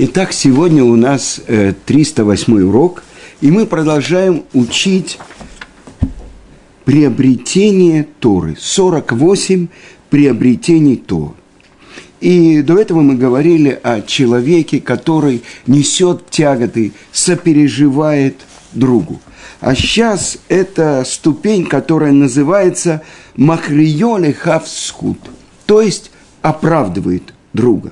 Итак, сегодня у нас 308 урок, и мы продолжаем учить приобретение Торы. 48 приобретений Торы. И до этого мы говорили о человеке, который несет тяготы, сопереживает другу. А сейчас это ступень, которая называется махриоле хавскут, то есть оправдывает друга.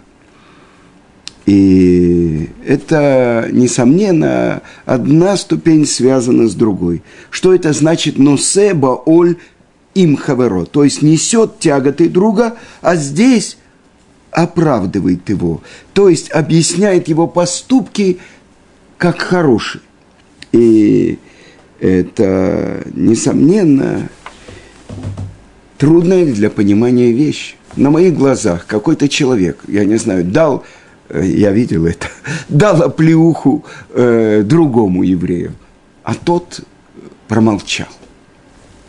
И это, несомненно, одна ступень связана с другой. Что это значит носе баоль им хаверо? То есть несет тяготы друга, а здесь оправдывает его. То есть объясняет его поступки как хорошие. И это, несомненно, трудная для понимания вещь. На моих глазах какой-то человек, я не знаю, дал я видел это, дал оплеуху э, другому еврею, а тот промолчал.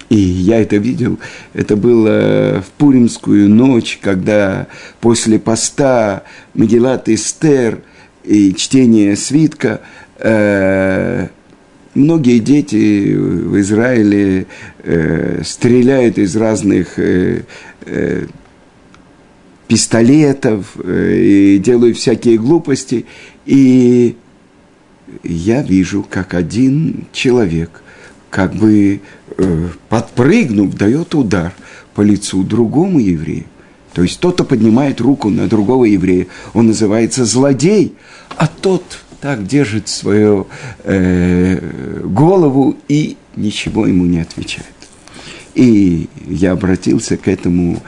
И я это видел, это было в Пуримскую ночь, когда после поста Магеллат Эстер и чтение свитка э, многие дети в Израиле э, стреляют из разных э, э, пистолетов э, и делаю всякие глупости. И я вижу, как один человек, как бы э, подпрыгнув, дает удар по лицу другому еврею. То есть кто-то поднимает руку на другого еврея, он называется злодей, а тот так держит свою э, голову и ничего ему не отвечает. И я обратился к этому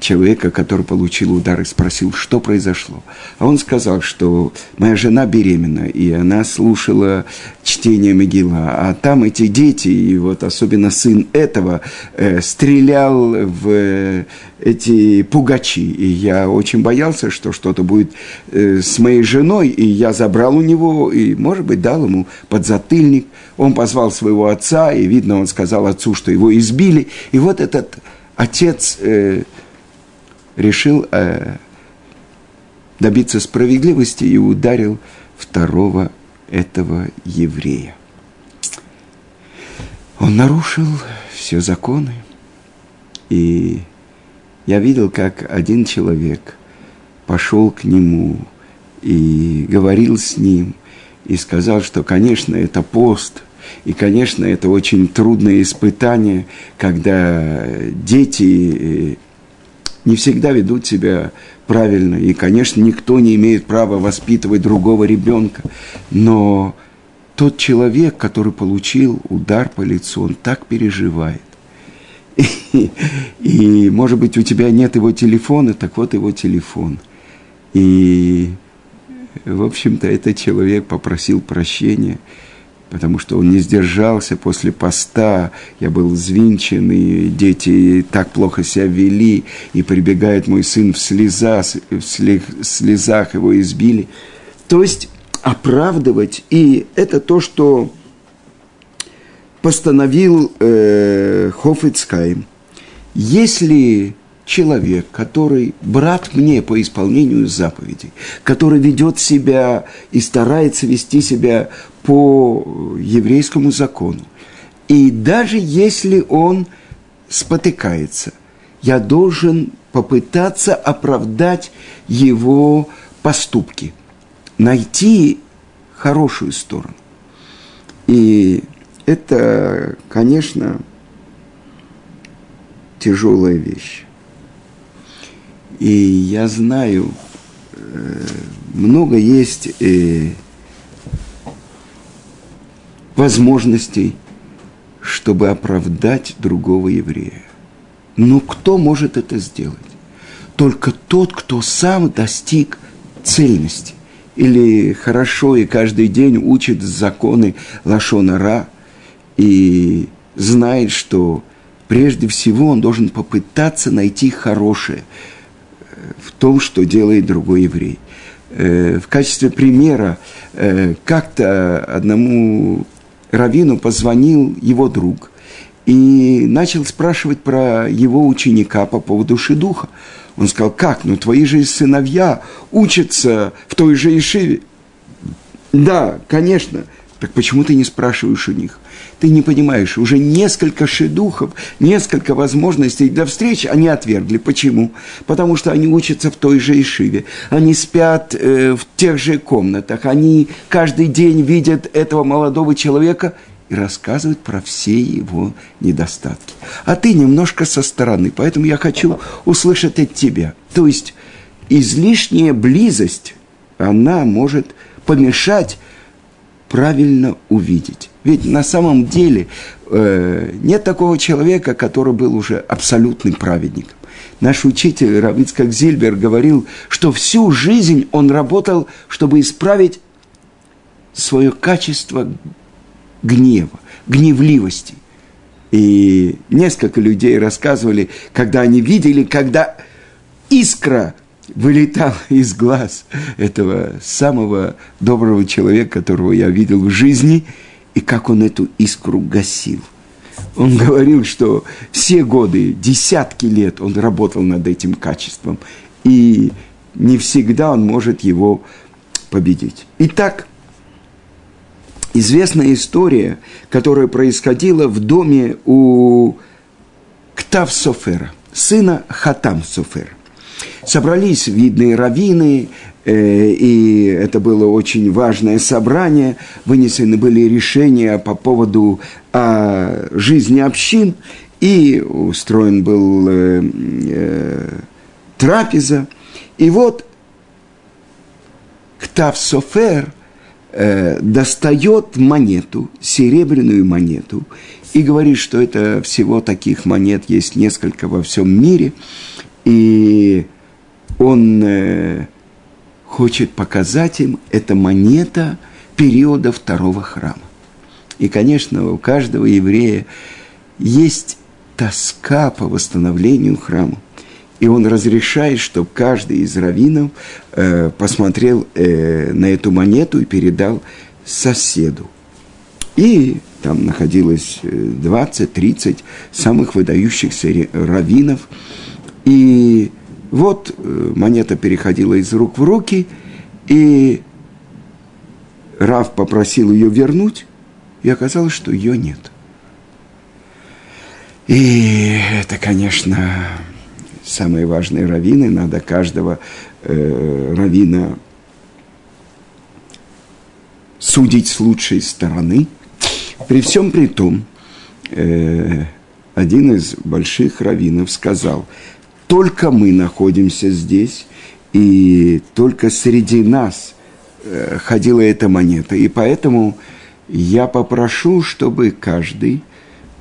человека, который получил удар и спросил, что произошло. А он сказал, что моя жена беременна, и она слушала чтение Могила, а там эти дети, и вот особенно сын этого, э, стрелял в э, эти пугачи. И я очень боялся, что что-то будет э, с моей женой, и я забрал у него, и, может быть, дал ему подзатыльник. Он позвал своего отца, и, видно, он сказал отцу, что его избили. И вот этот отец... Э, решил э, добиться справедливости и ударил второго этого еврея. Он нарушил все законы. И я видел, как один человек пошел к нему и говорил с ним, и сказал, что, конечно, это пост, и, конечно, это очень трудное испытание, когда дети э, не всегда ведут себя правильно. И, конечно, никто не имеет права воспитывать другого ребенка. Но тот человек, который получил удар по лицу, он так переживает. И, и, может быть, у тебя нет его телефона, так вот его телефон. И, в общем-то, этот человек попросил прощения – потому что он не сдержался после поста, я был взвинчен, и дети так плохо себя вели, и прибегает мой сын в, слеза, в слезах его избили. То есть оправдывать, и это то, что постановил э, Хофицкайм. Если человек, который брат мне по исполнению заповедей, который ведет себя и старается вести себя по еврейскому закону. И даже если он спотыкается, я должен попытаться оправдать его поступки, найти хорошую сторону. И это, конечно, тяжелая вещь. И я знаю, э, много есть э, возможностей, чтобы оправдать другого еврея. Но кто может это сделать? Только тот, кто сам достиг цельности. Или хорошо и каждый день учит законы Лашона и знает, что прежде всего он должен попытаться найти хорошее – в том, что делает другой еврей. Э, в качестве примера э, как-то одному раввину позвонил его друг и начал спрашивать про его ученика по поводу шедуха. Он сказал, как, ну твои же сыновья учатся в той же Ишиве. Да, конечно. Так почему ты не спрашиваешь у них? Ты не понимаешь, уже несколько шедухов, несколько возможностей для встреч они отвергли. Почему? Потому что они учатся в той же Ишиве, они спят э, в тех же комнатах, они каждый день видят этого молодого человека и рассказывают про все его недостатки. А ты немножко со стороны, поэтому я хочу услышать от тебя. То есть излишняя близость, она может помешать правильно увидеть. Ведь на самом деле э, нет такого человека, который был уже абсолютным праведником. Наш учитель Равицкак Зильбер говорил, что всю жизнь он работал, чтобы исправить свое качество гнева, гневливости. И несколько людей рассказывали, когда они видели, когда искра вылетала из глаз этого самого доброго человека, которого я видел в жизни, и как он эту искру гасил. Он говорил, что все годы, десятки лет он работал над этим качеством, и не всегда он может его победить. Итак, известная история, которая происходила в доме у Ктав Софера, сына Хатам Софера. Собрались видные раввины, э, и это было очень важное собрание. Вынесены были решения по поводу э, жизни общин, и устроен был э, э, трапеза. И вот Ктав Софер – э, достает монету, серебряную монету, и говорит, что это всего таких монет есть несколько во всем мире, и он э, хочет показать им, это монета периода второго храма. И, конечно, у каждого еврея есть тоска по восстановлению храма. И он разрешает, чтобы каждый из раввинов э, посмотрел э, на эту монету и передал соседу. И там находилось 20-30 э, самых выдающихся раввинов. И вот э, монета переходила из рук в руки, и Рав попросил ее вернуть, и оказалось, что ее нет. И это, конечно, самые важные раввины, надо каждого э, раввина судить с лучшей стороны. При всем при том, э, один из больших раввинов сказал, только мы находимся здесь, и только среди нас э, ходила эта монета. И поэтому я попрошу, чтобы каждый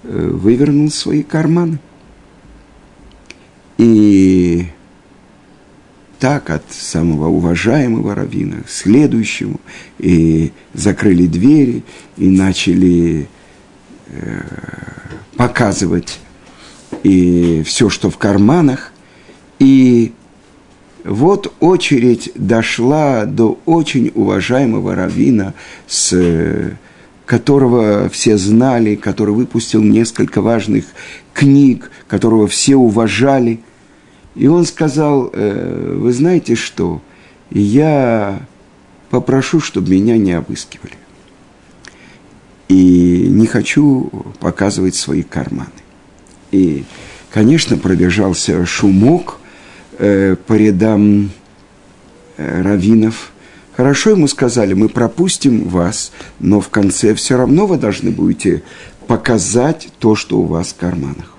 э, вывернул свои карманы. И так от самого уважаемого равина к следующему, и закрыли двери, и начали э, показывать и все, что в карманах. И вот очередь дошла до очень уважаемого равина, с которого все знали, который выпустил несколько важных книг, которого все уважали – и он сказал, э, вы знаете что, я попрошу, чтобы меня не обыскивали. И не хочу показывать свои карманы. И, конечно, пробежался шумок э, по рядам э, раввинов. Хорошо ему сказали, мы пропустим вас, но в конце все равно вы должны будете показать то, что у вас в карманах.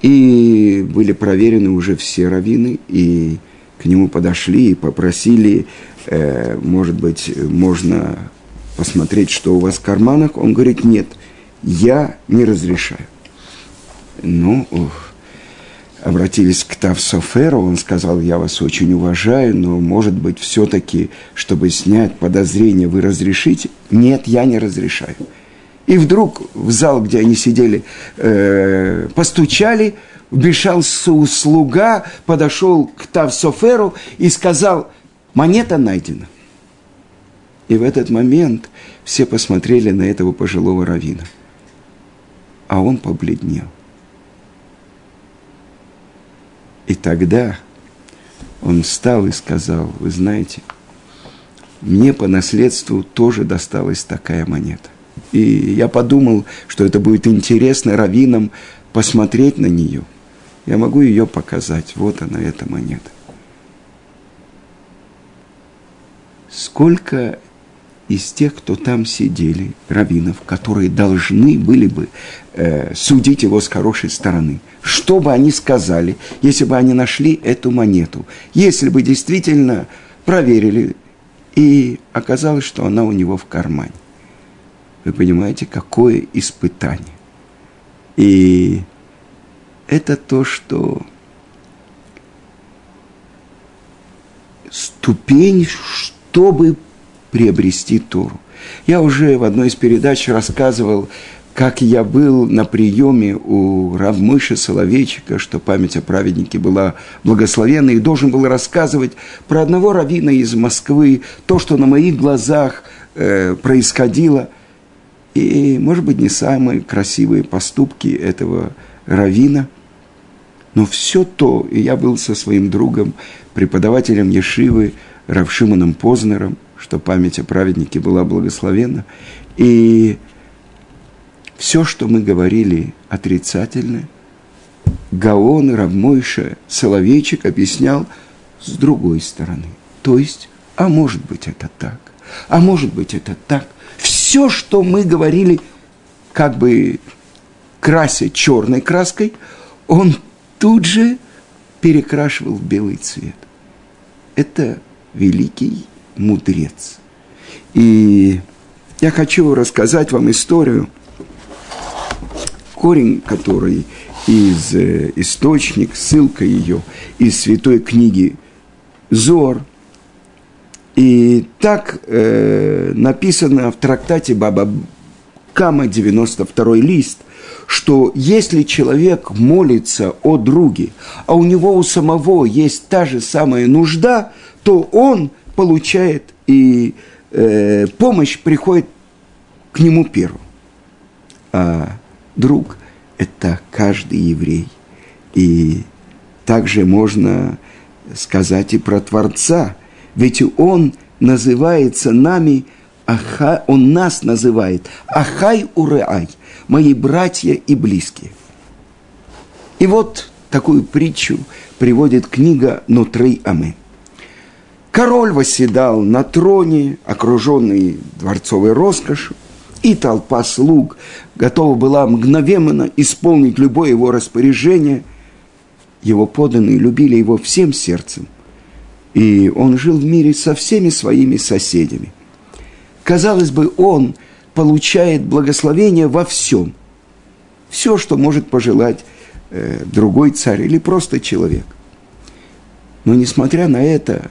И были проверены уже все раввины, и к нему подошли и попросили, э, может быть, можно посмотреть, что у вас в карманах. Он говорит, нет, я не разрешаю. Ну, обратились к Тавсоферу, он сказал, я вас очень уважаю, но, может быть, все-таки, чтобы снять подозрение, вы разрешите? Нет, я не разрешаю. И вдруг в зал, где они сидели, э, постучали, вмешался слуга, подошел к Тавсоферу и сказал, монета найдена. И в этот момент все посмотрели на этого пожилого равина. а он побледнел. И тогда он встал и сказал, вы знаете, мне по наследству тоже досталась такая монета. И я подумал, что это будет интересно раввинам посмотреть на нее. Я могу ее показать. Вот она, эта монета. Сколько из тех, кто там сидели, раввинов, которые должны были бы э, судить его с хорошей стороны. Что бы они сказали, если бы они нашли эту монету? Если бы действительно проверили, и оказалось, что она у него в кармане. Вы понимаете, какое испытание. И это то, что ступень, чтобы приобрести Тору. Я уже в одной из передач рассказывал, как я был на приеме у Равмыша Соловейчика, что память о праведнике была благословенна, и должен был рассказывать про одного равина из Москвы, то, что на моих глазах э, происходило, и, может быть, не самые красивые поступки этого равина, но все то, и я был со своим другом, преподавателем Ешивы, Равшиманом Познером, что память о праведнике была благословенна. И все, что мы говорили отрицательно, Гаон, Равмойша, Соловейчик объяснял с другой стороны. То есть, а может быть это так, а может быть это так. Все, что мы говорили, как бы крася черной краской, он тут же перекрашивал в белый цвет. Это великий мудрец. И я хочу рассказать вам историю, корень который из э, источник, ссылка ее из святой книги Зор. И так э, написано в трактате Баба Кама, 92 лист, что если человек молится о друге, а у него у самого есть та же самая нужда, то он – получает, и э, помощь приходит к нему первым. А друг – это каждый еврей. И также можно сказать и про Творца, ведь он называется нами, аха, он нас называет Ахай Уреай, мои братья и близкие. И вот такую притчу приводит книга Нутрей Амин. Король восседал на троне, окруженный дворцовой роскошью, и толпа слуг готова была мгновенно исполнить любое его распоряжение. Его поданные любили его всем сердцем, и он жил в мире со всеми своими соседями. Казалось бы, он получает благословение во всем. Все, что может пожелать э, другой царь или просто человек. Но несмотря на это,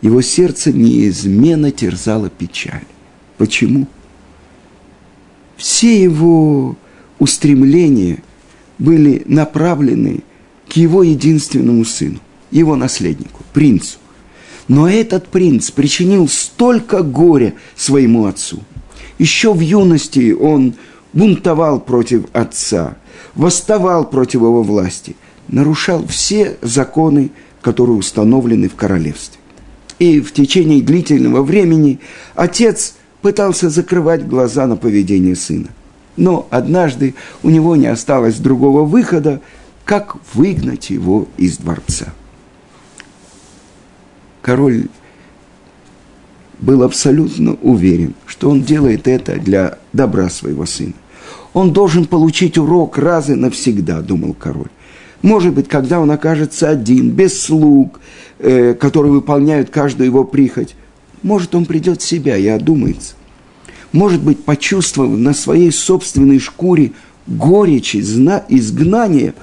его сердце неизменно терзало печаль. Почему? Все его устремления были направлены к его единственному сыну, его наследнику, принцу. Но этот принц причинил столько горя своему отцу. Еще в юности он бунтовал против отца, восставал против его власти, нарушал все законы, которые установлены в королевстве. И в течение длительного времени отец пытался закрывать глаза на поведение сына. Но однажды у него не осталось другого выхода, как выгнать его из дворца. Король был абсолютно уверен, что он делает это для добра своего сына. Он должен получить урок раз и навсегда, думал король. Может быть, когда он окажется один, без слуг, э, которые выполняют каждую его прихоть, может, он придет в себя и одумается. Может быть, почувствовав на своей собственной шкуре горечь изгнания,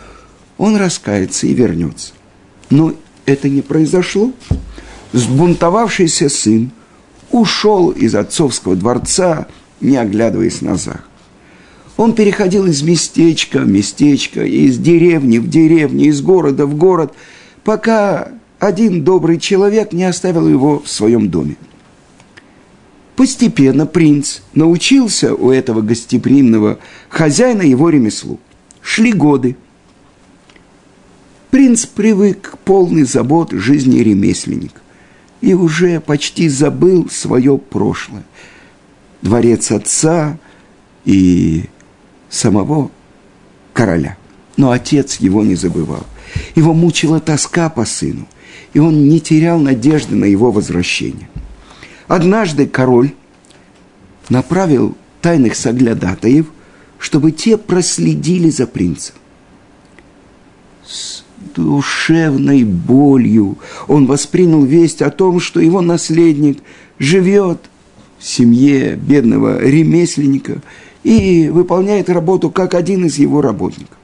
он раскается и вернется. Но это не произошло. Сбунтовавшийся сын ушел из отцовского дворца, не оглядываясь назад. Он переходил из местечка в местечко, из деревни в деревню, из города в город, пока один добрый человек не оставил его в своем доме. Постепенно принц научился у этого гостеприимного хозяина его ремеслу. Шли годы. Принц привык к полной забот жизни ремесленника и уже почти забыл свое прошлое. Дворец отца и самого короля. Но отец его не забывал. Его мучила тоска по сыну, и он не терял надежды на его возвращение. Однажды король направил тайных соглядатаев, чтобы те проследили за принцем. С душевной болью он воспринял весть о том, что его наследник живет в семье бедного ремесленника и выполняет работу как один из его работников.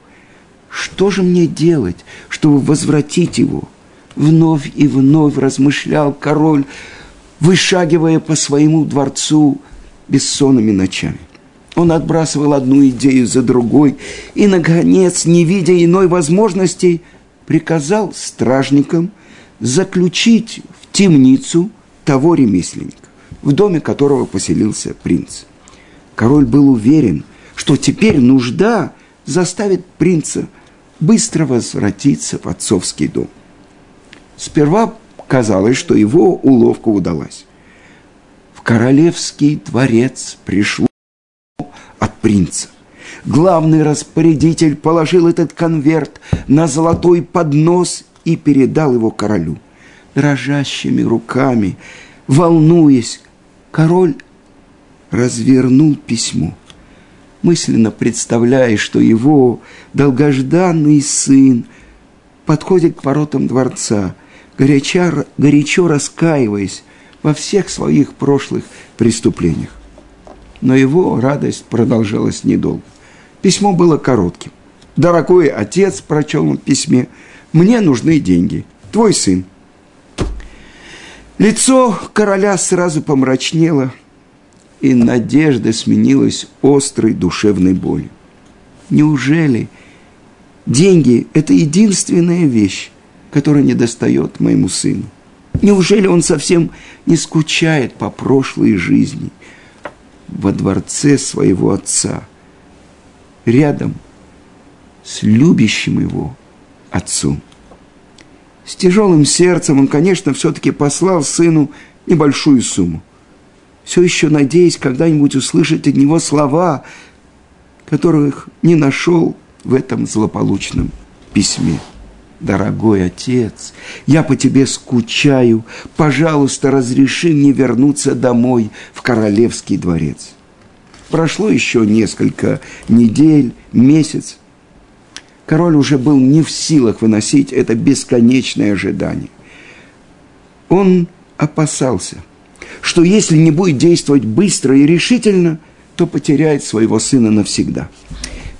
Что же мне делать, чтобы возвратить его? Вновь и вновь размышлял король, вышагивая по своему дворцу бессонными ночами. Он отбрасывал одну идею за другой и, наконец, не видя иной возможности, приказал стражникам заключить в темницу того ремесленника, в доме которого поселился принц. Король был уверен, что теперь нужда заставит принца быстро возвратиться в отцовский дом. Сперва казалось, что его уловка удалась. В королевский дворец пришло от принца. Главный распорядитель положил этот конверт на золотой поднос и передал его королю. Дрожащими руками, волнуясь, король развернул письмо, мысленно представляя, что его долгожданный сын подходит к воротам дворца, горячо, горячо раскаиваясь во всех своих прошлых преступлениях. Но его радость продолжалась недолго. Письмо было коротким. «Дорогой отец», – прочел он в письме, – «мне нужны деньги. Твой сын». Лицо короля сразу помрачнело, и надежда сменилась острой душевной болью. Неужели деньги – это единственная вещь, которая не достает моему сыну? Неужели он совсем не скучает по прошлой жизни во дворце своего отца, рядом с любящим его отцом? С тяжелым сердцем он, конечно, все-таки послал сыну небольшую сумму – все еще надеясь когда-нибудь услышать от него слова, которых не нашел в этом злополучном письме. Дорогой отец, я по тебе скучаю, пожалуйста, разреши мне вернуться домой в королевский дворец. Прошло еще несколько недель, месяц. Король уже был не в силах выносить это бесконечное ожидание. Он опасался – что если не будет действовать быстро и решительно, то потеряет своего сына навсегда.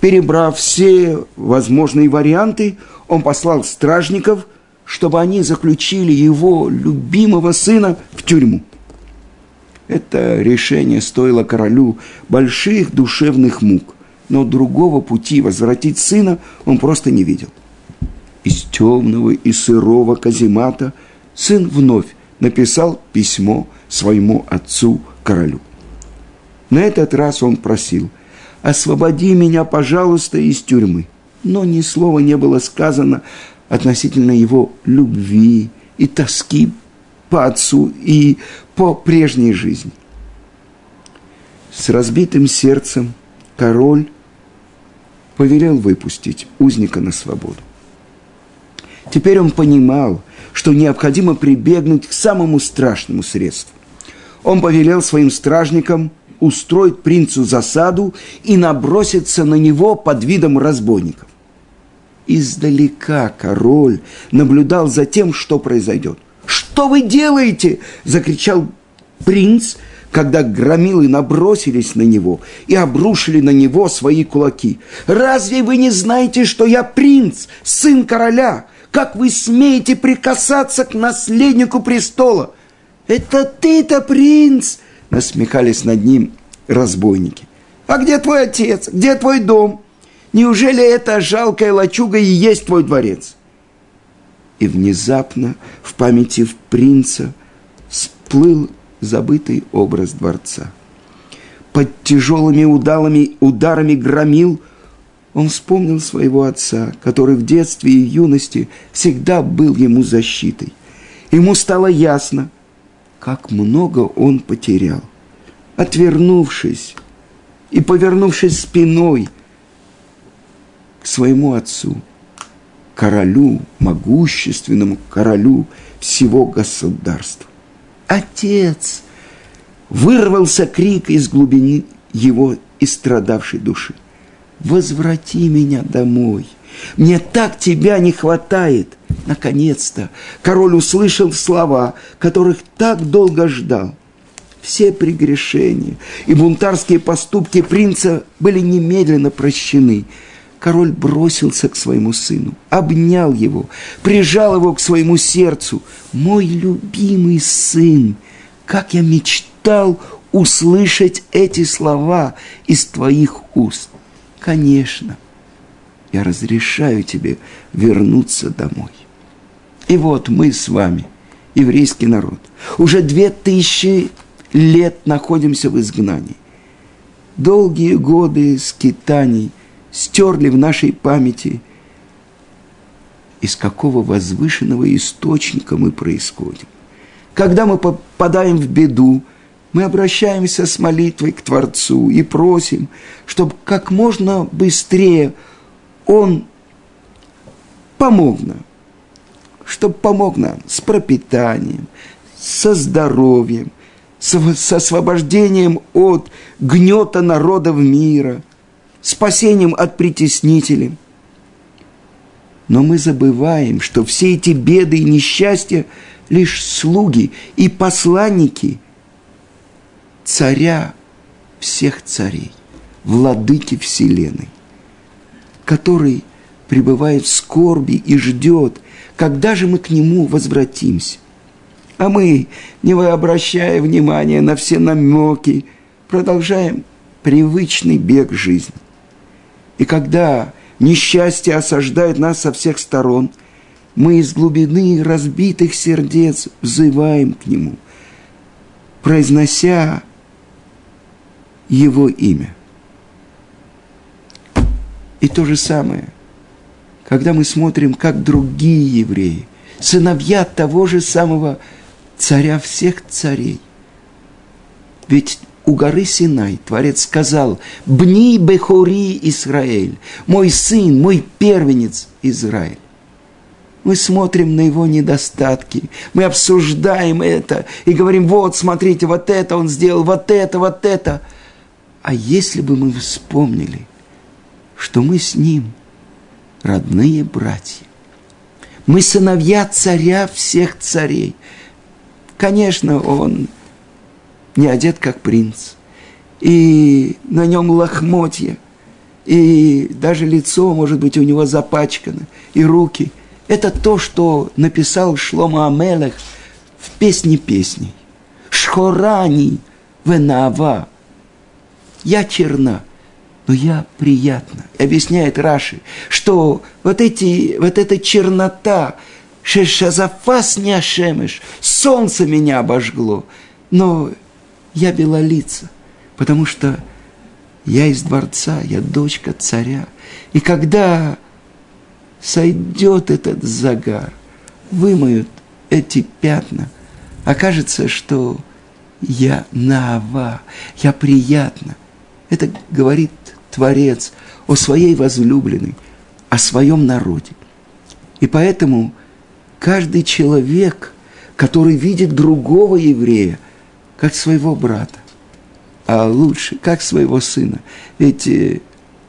Перебрав все возможные варианты, он послал стражников, чтобы они заключили его любимого сына в тюрьму. Это решение стоило королю больших душевных мук, но другого пути возвратить сына он просто не видел. Из темного и сырого каземата сын вновь написал письмо своему отцу королю. На этот раз он просил, освободи меня, пожалуйста, из тюрьмы. Но ни слова не было сказано относительно его любви и тоски по отцу и по прежней жизни. С разбитым сердцем король повелел выпустить узника на свободу. Теперь он понимал, что необходимо прибегнуть к самому страшному средству он повелел своим стражникам устроить принцу засаду и наброситься на него под видом разбойников. Издалека король наблюдал за тем, что произойдет. «Что вы делаете?» – закричал принц, когда громилы набросились на него и обрушили на него свои кулаки. «Разве вы не знаете, что я принц, сын короля? Как вы смеете прикасаться к наследнику престола?» «Это ты-то принц!» – насмехались над ним разбойники. «А где твой отец? Где твой дом? Неужели эта жалкая лачуга и есть твой дворец?» И внезапно в памяти принца всплыл забытый образ дворца. Под тяжелыми удалами, ударами громил он вспомнил своего отца, который в детстве и юности всегда был ему защитой. Ему стало ясно, как много он потерял. Отвернувшись и повернувшись спиной к своему отцу, королю, могущественному королю всего государства. Отец! Вырвался крик из глубины его истрадавшей души. Возврати меня домой. Мне так тебя не хватает. Наконец-то король услышал слова, которых так долго ждал. Все прегрешения и бунтарские поступки принца были немедленно прощены. Король бросился к своему сыну, обнял его, прижал его к своему сердцу. «Мой любимый сын, как я мечтал услышать эти слова из твоих уст!» «Конечно, я разрешаю тебе вернуться домой». И вот мы с вами, еврейский народ, уже две тысячи лет находимся в изгнании. Долгие годы скитаний стерли в нашей памяти, из какого возвышенного источника мы происходим. Когда мы попадаем в беду, мы обращаемся с молитвой к Творцу и просим, чтобы как можно быстрее Он помог нам, чтобы помог нам с пропитанием, со здоровьем, с, освобождением от гнета народов мира, спасением от притеснителей. Но мы забываем, что все эти беды и несчастья – лишь слуги и посланники царя всех царей, владыки Вселенной, который пребывает в скорби и ждет, когда же мы к нему возвратимся. А мы, не обращая внимания на все намеки, продолжаем привычный бег жизни. И когда несчастье осаждает нас со всех сторон, мы из глубины разбитых сердец взываем к Нему, произнося Его имя. И то же самое, когда мы смотрим, как другие евреи, сыновья того же самого царя всех царей. Ведь у горы Синай Творец сказал, «Бни Бехури Израиль, мой сын, мой первенец Израиль». Мы смотрим на его недостатки, мы обсуждаем это и говорим, вот, смотрите, вот это он сделал, вот это, вот это. А если бы мы вспомнили, что мы с ним родные братья, мы сыновья царя всех царей. Конечно, он не одет как принц, и на нем лохмотья, и даже лицо, может быть, у него запачкано, и руки – это то, что написал Шлома Амелех в песне песней. Шхорани венава. Я черна, но я приятна. И объясняет Раши, что вот, эти, вот эта чернота, шешазафас не ашемеш, солнце меня обожгло, но я белолица, потому что я из дворца, я дочка царя. И когда сойдет этот загар, вымоют эти пятна, окажется, что я наава, я приятна. Это говорит Творец о своей возлюбленной, о своем народе. И поэтому каждый человек, который видит другого еврея, как своего брата, а лучше, как своего сына. Ведь э,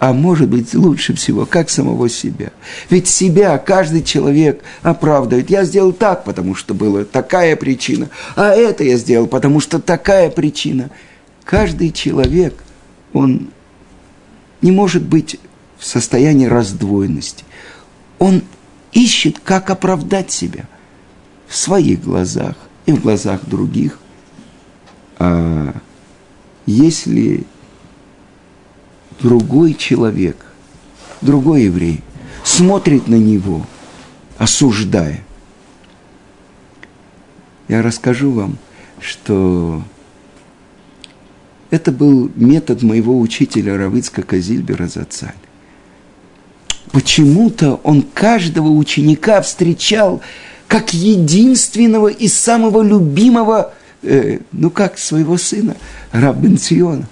а может быть лучше всего, как самого себя. Ведь себя каждый человек оправдывает. Я сделал так, потому что была такая причина, а это я сделал, потому что такая причина. Каждый человек, он не может быть в состоянии раздвоенности. Он ищет, как оправдать себя в своих глазах и в глазах других. А если другой человек, другой еврей, смотрит на него, осуждая. Я расскажу вам что это был метод моего учителя Равыцка Казильбера Зацаль. Почему-то он каждого ученика встречал как единственного и самого любимого, э, ну как своего сына, Раббенциона.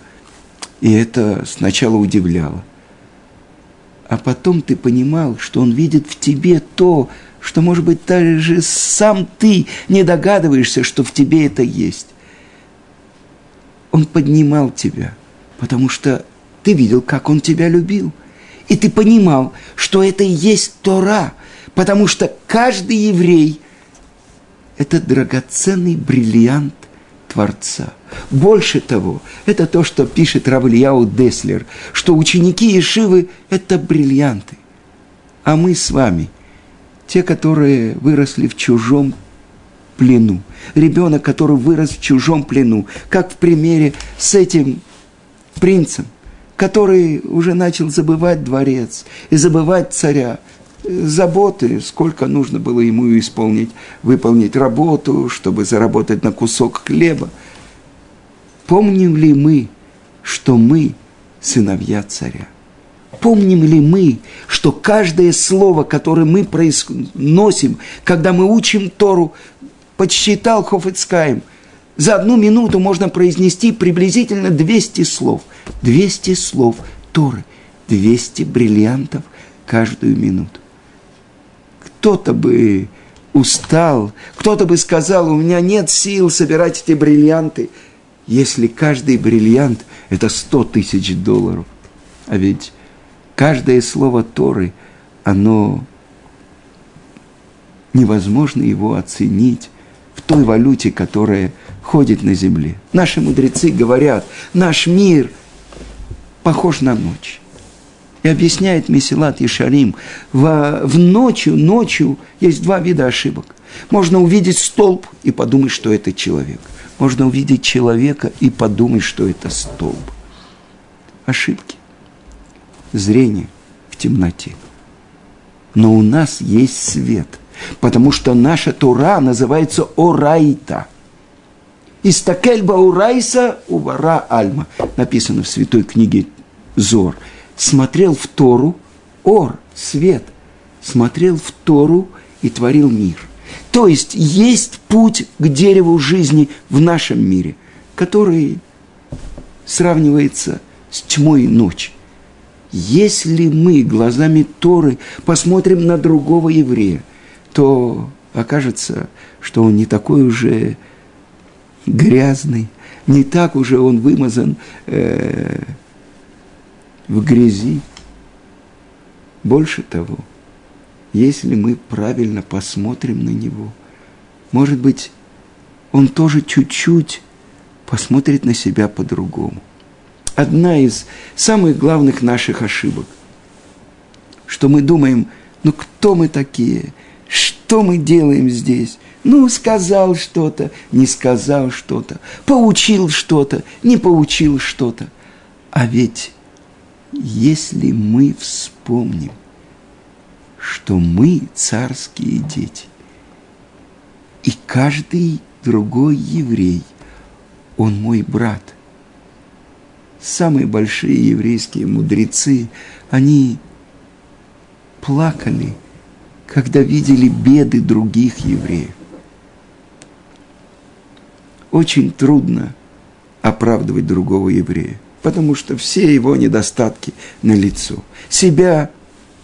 И это сначала удивляло. А потом ты понимал, что он видит в тебе то, что, может быть, даже сам ты не догадываешься, что в тебе это есть. Он поднимал тебя, потому что ты видел, как он тебя любил. И ты понимал, что это и есть Тора, потому что каждый еврей – это драгоценный бриллиант Творца. Больше того, это то, что пишет Равлияу Деслер, что ученики Ешивы – это бриллианты. А мы с вами, те, которые выросли в чужом плену. Ребенок, который вырос в чужом плену, как в примере с этим принцем, который уже начал забывать дворец и забывать царя, заботы, сколько нужно было ему исполнить, выполнить работу, чтобы заработать на кусок хлеба. Помним ли мы, что мы сыновья царя? Помним ли мы, что каждое слово, которое мы произносим, когда мы учим Тору, подсчитал Хофицкаем. За одну минуту можно произнести приблизительно 200 слов. 200 слов Торы, 200 бриллиантов каждую минуту. Кто-то бы устал, кто-то бы сказал, у меня нет сил собирать эти бриллианты, если каждый бриллиант – это 100 тысяч долларов. А ведь каждое слово Торы, оно невозможно его оценить той валюте, которая ходит на земле. Наши мудрецы говорят, наш мир похож на ночь. И объясняет Месилат Ишарим, в, в ночью, ночью есть два вида ошибок. Можно увидеть столб и подумать, что это человек. Можно увидеть человека и подумать, что это столб. Ошибки. Зрение в темноте. Но у нас есть свет потому что наша Тура называется Орайта. Истакельба Урайса Увара Альма, написано в святой книге Зор. Смотрел в Тору, Ор, свет, смотрел в Тору и творил мир. То есть есть путь к дереву жизни в нашем мире, который сравнивается с тьмой ночи. Если мы глазами Торы посмотрим на другого еврея, то окажется, что он не такой уже грязный, не так уже он вымазан э, в грязи. Больше того, если мы правильно посмотрим на него, может быть, он тоже чуть-чуть посмотрит на себя по-другому. Одна из самых главных наших ошибок, что мы думаем, ну кто мы такие – что мы делаем здесь? Ну, сказал что-то, не сказал что-то, поучил что-то, не поучил что-то. А ведь если мы вспомним, что мы царские дети, и каждый другой еврей, он мой брат. Самые большие еврейские мудрецы, они плакали – когда видели беды других евреев. Очень трудно оправдывать другого еврея, потому что все его недостатки на лицо. Себя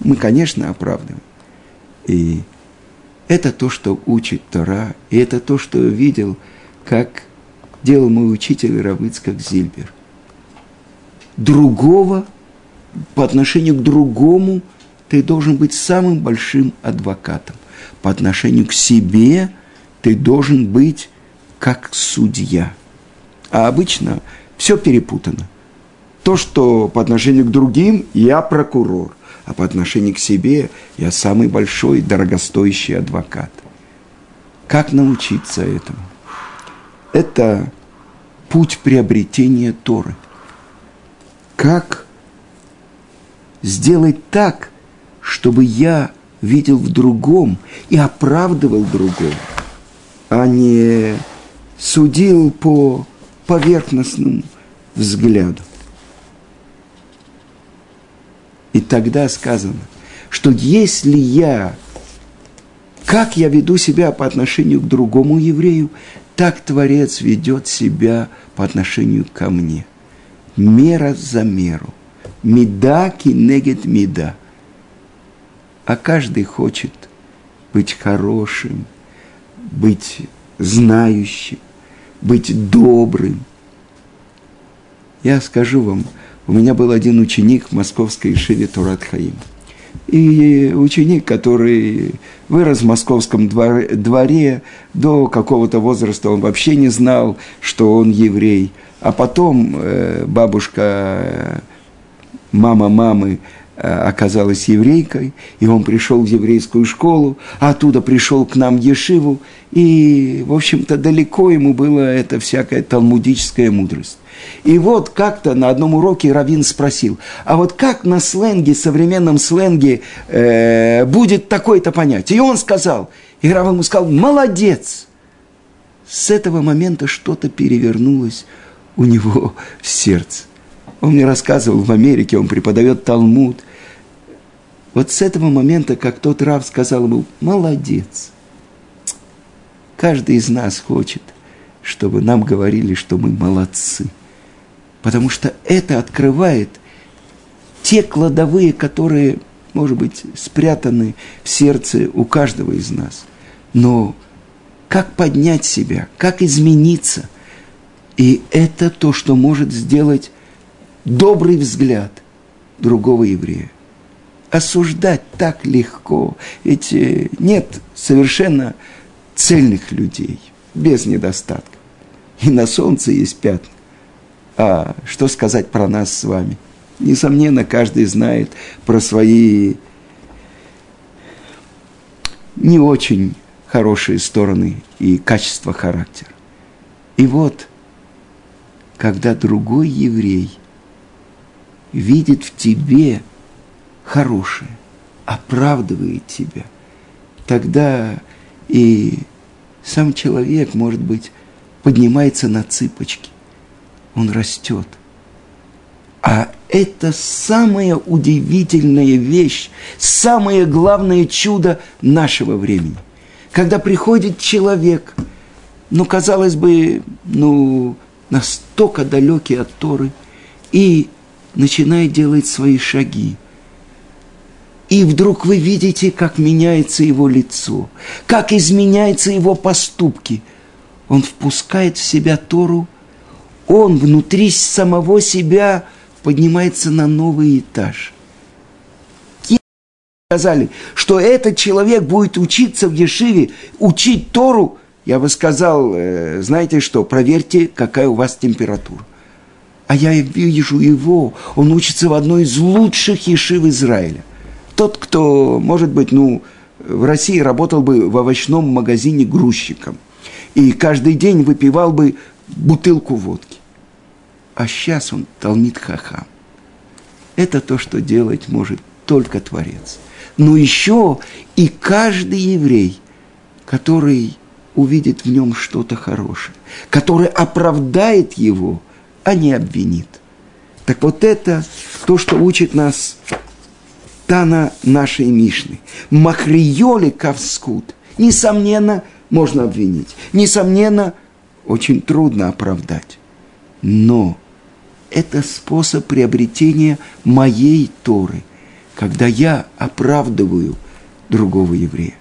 мы, конечно, оправдываем. И это то, что учит Тора, и это то, что видел, как делал мой учитель Равыцкак Зильбер. Другого по отношению к другому – ты должен быть самым большим адвокатом. По отношению к себе ты должен быть как судья. А обычно все перепутано. То, что по отношению к другим я прокурор, а по отношению к себе я самый большой, дорогостоящий адвокат. Как научиться этому? Это путь приобретения Торы. Как сделать так, чтобы я видел в другом и оправдывал другого, а не судил по поверхностному взгляду. И тогда сказано, что если я, как я веду себя по отношению к другому еврею, так Творец ведет себя по отношению ко мне. Мера за меру. Меда кинегет меда. А каждый хочет быть хорошим, быть знающим, быть добрым. Я скажу вам, у меня был один ученик в московской Ишиве Турат Хаим. И ученик, который вырос в московском дворе, дворе, до какого-то возраста он вообще не знал, что он еврей. А потом э, бабушка, мама мамы оказалась еврейкой, и он пришел в еврейскую школу, а оттуда пришел к нам Ешиву, и, в общем-то, далеко ему было это всякая талмудическая мудрость. И вот как-то на одном уроке Равин спросил, а вот как на сленге, современном сленге, э, будет такое-то понятие? И он сказал, и Рав ему сказал, молодец! С этого момента что-то перевернулось у него в сердце. Он мне рассказывал, в Америке он преподает Талмуд, вот с этого момента, как тот Рав сказал ему, молодец. Каждый из нас хочет, чтобы нам говорили, что мы молодцы. Потому что это открывает те кладовые, которые, может быть, спрятаны в сердце у каждого из нас. Но как поднять себя, как измениться. И это то, что может сделать добрый взгляд другого еврея осуждать так легко. Ведь э, нет совершенно цельных людей, без недостатков. И на солнце есть пятна. А что сказать про нас с вами? Несомненно, каждый знает про свои не очень хорошие стороны и качества характера. И вот, когда другой еврей видит в тебе – хорошее, оправдывает тебя, тогда и сам человек, может быть, поднимается на цыпочки, он растет. А это самая удивительная вещь, самое главное чудо нашего времени. Когда приходит человек, ну, казалось бы, ну, настолько далекий от Торы, и начинает делать свои шаги – и вдруг вы видите, как меняется его лицо, как изменяются его поступки. Он впускает в себя Тору, он внутри самого себя поднимается на новый этаж. Сказали, что этот человек будет учиться в Ешиве, учить Тору, я бы сказал, э, знаете что, проверьте, какая у вас температура. А я вижу его, он учится в одной из лучших ешив Израиля – тот, кто, может быть, ну, в России работал бы в овощном магазине грузчиком и каждый день выпивал бы бутылку водки. А сейчас он толмит хахам. Это то, что делать может только Творец. Но еще и каждый еврей, который увидит в нем что-то хорошее, который оправдает его, а не обвинит. Так вот это то, что учит нас Тана нашей Мишны. Махриоли Кавскут. Несомненно, можно обвинить. Несомненно, очень трудно оправдать. Но это способ приобретения моей Торы, когда я оправдываю другого еврея.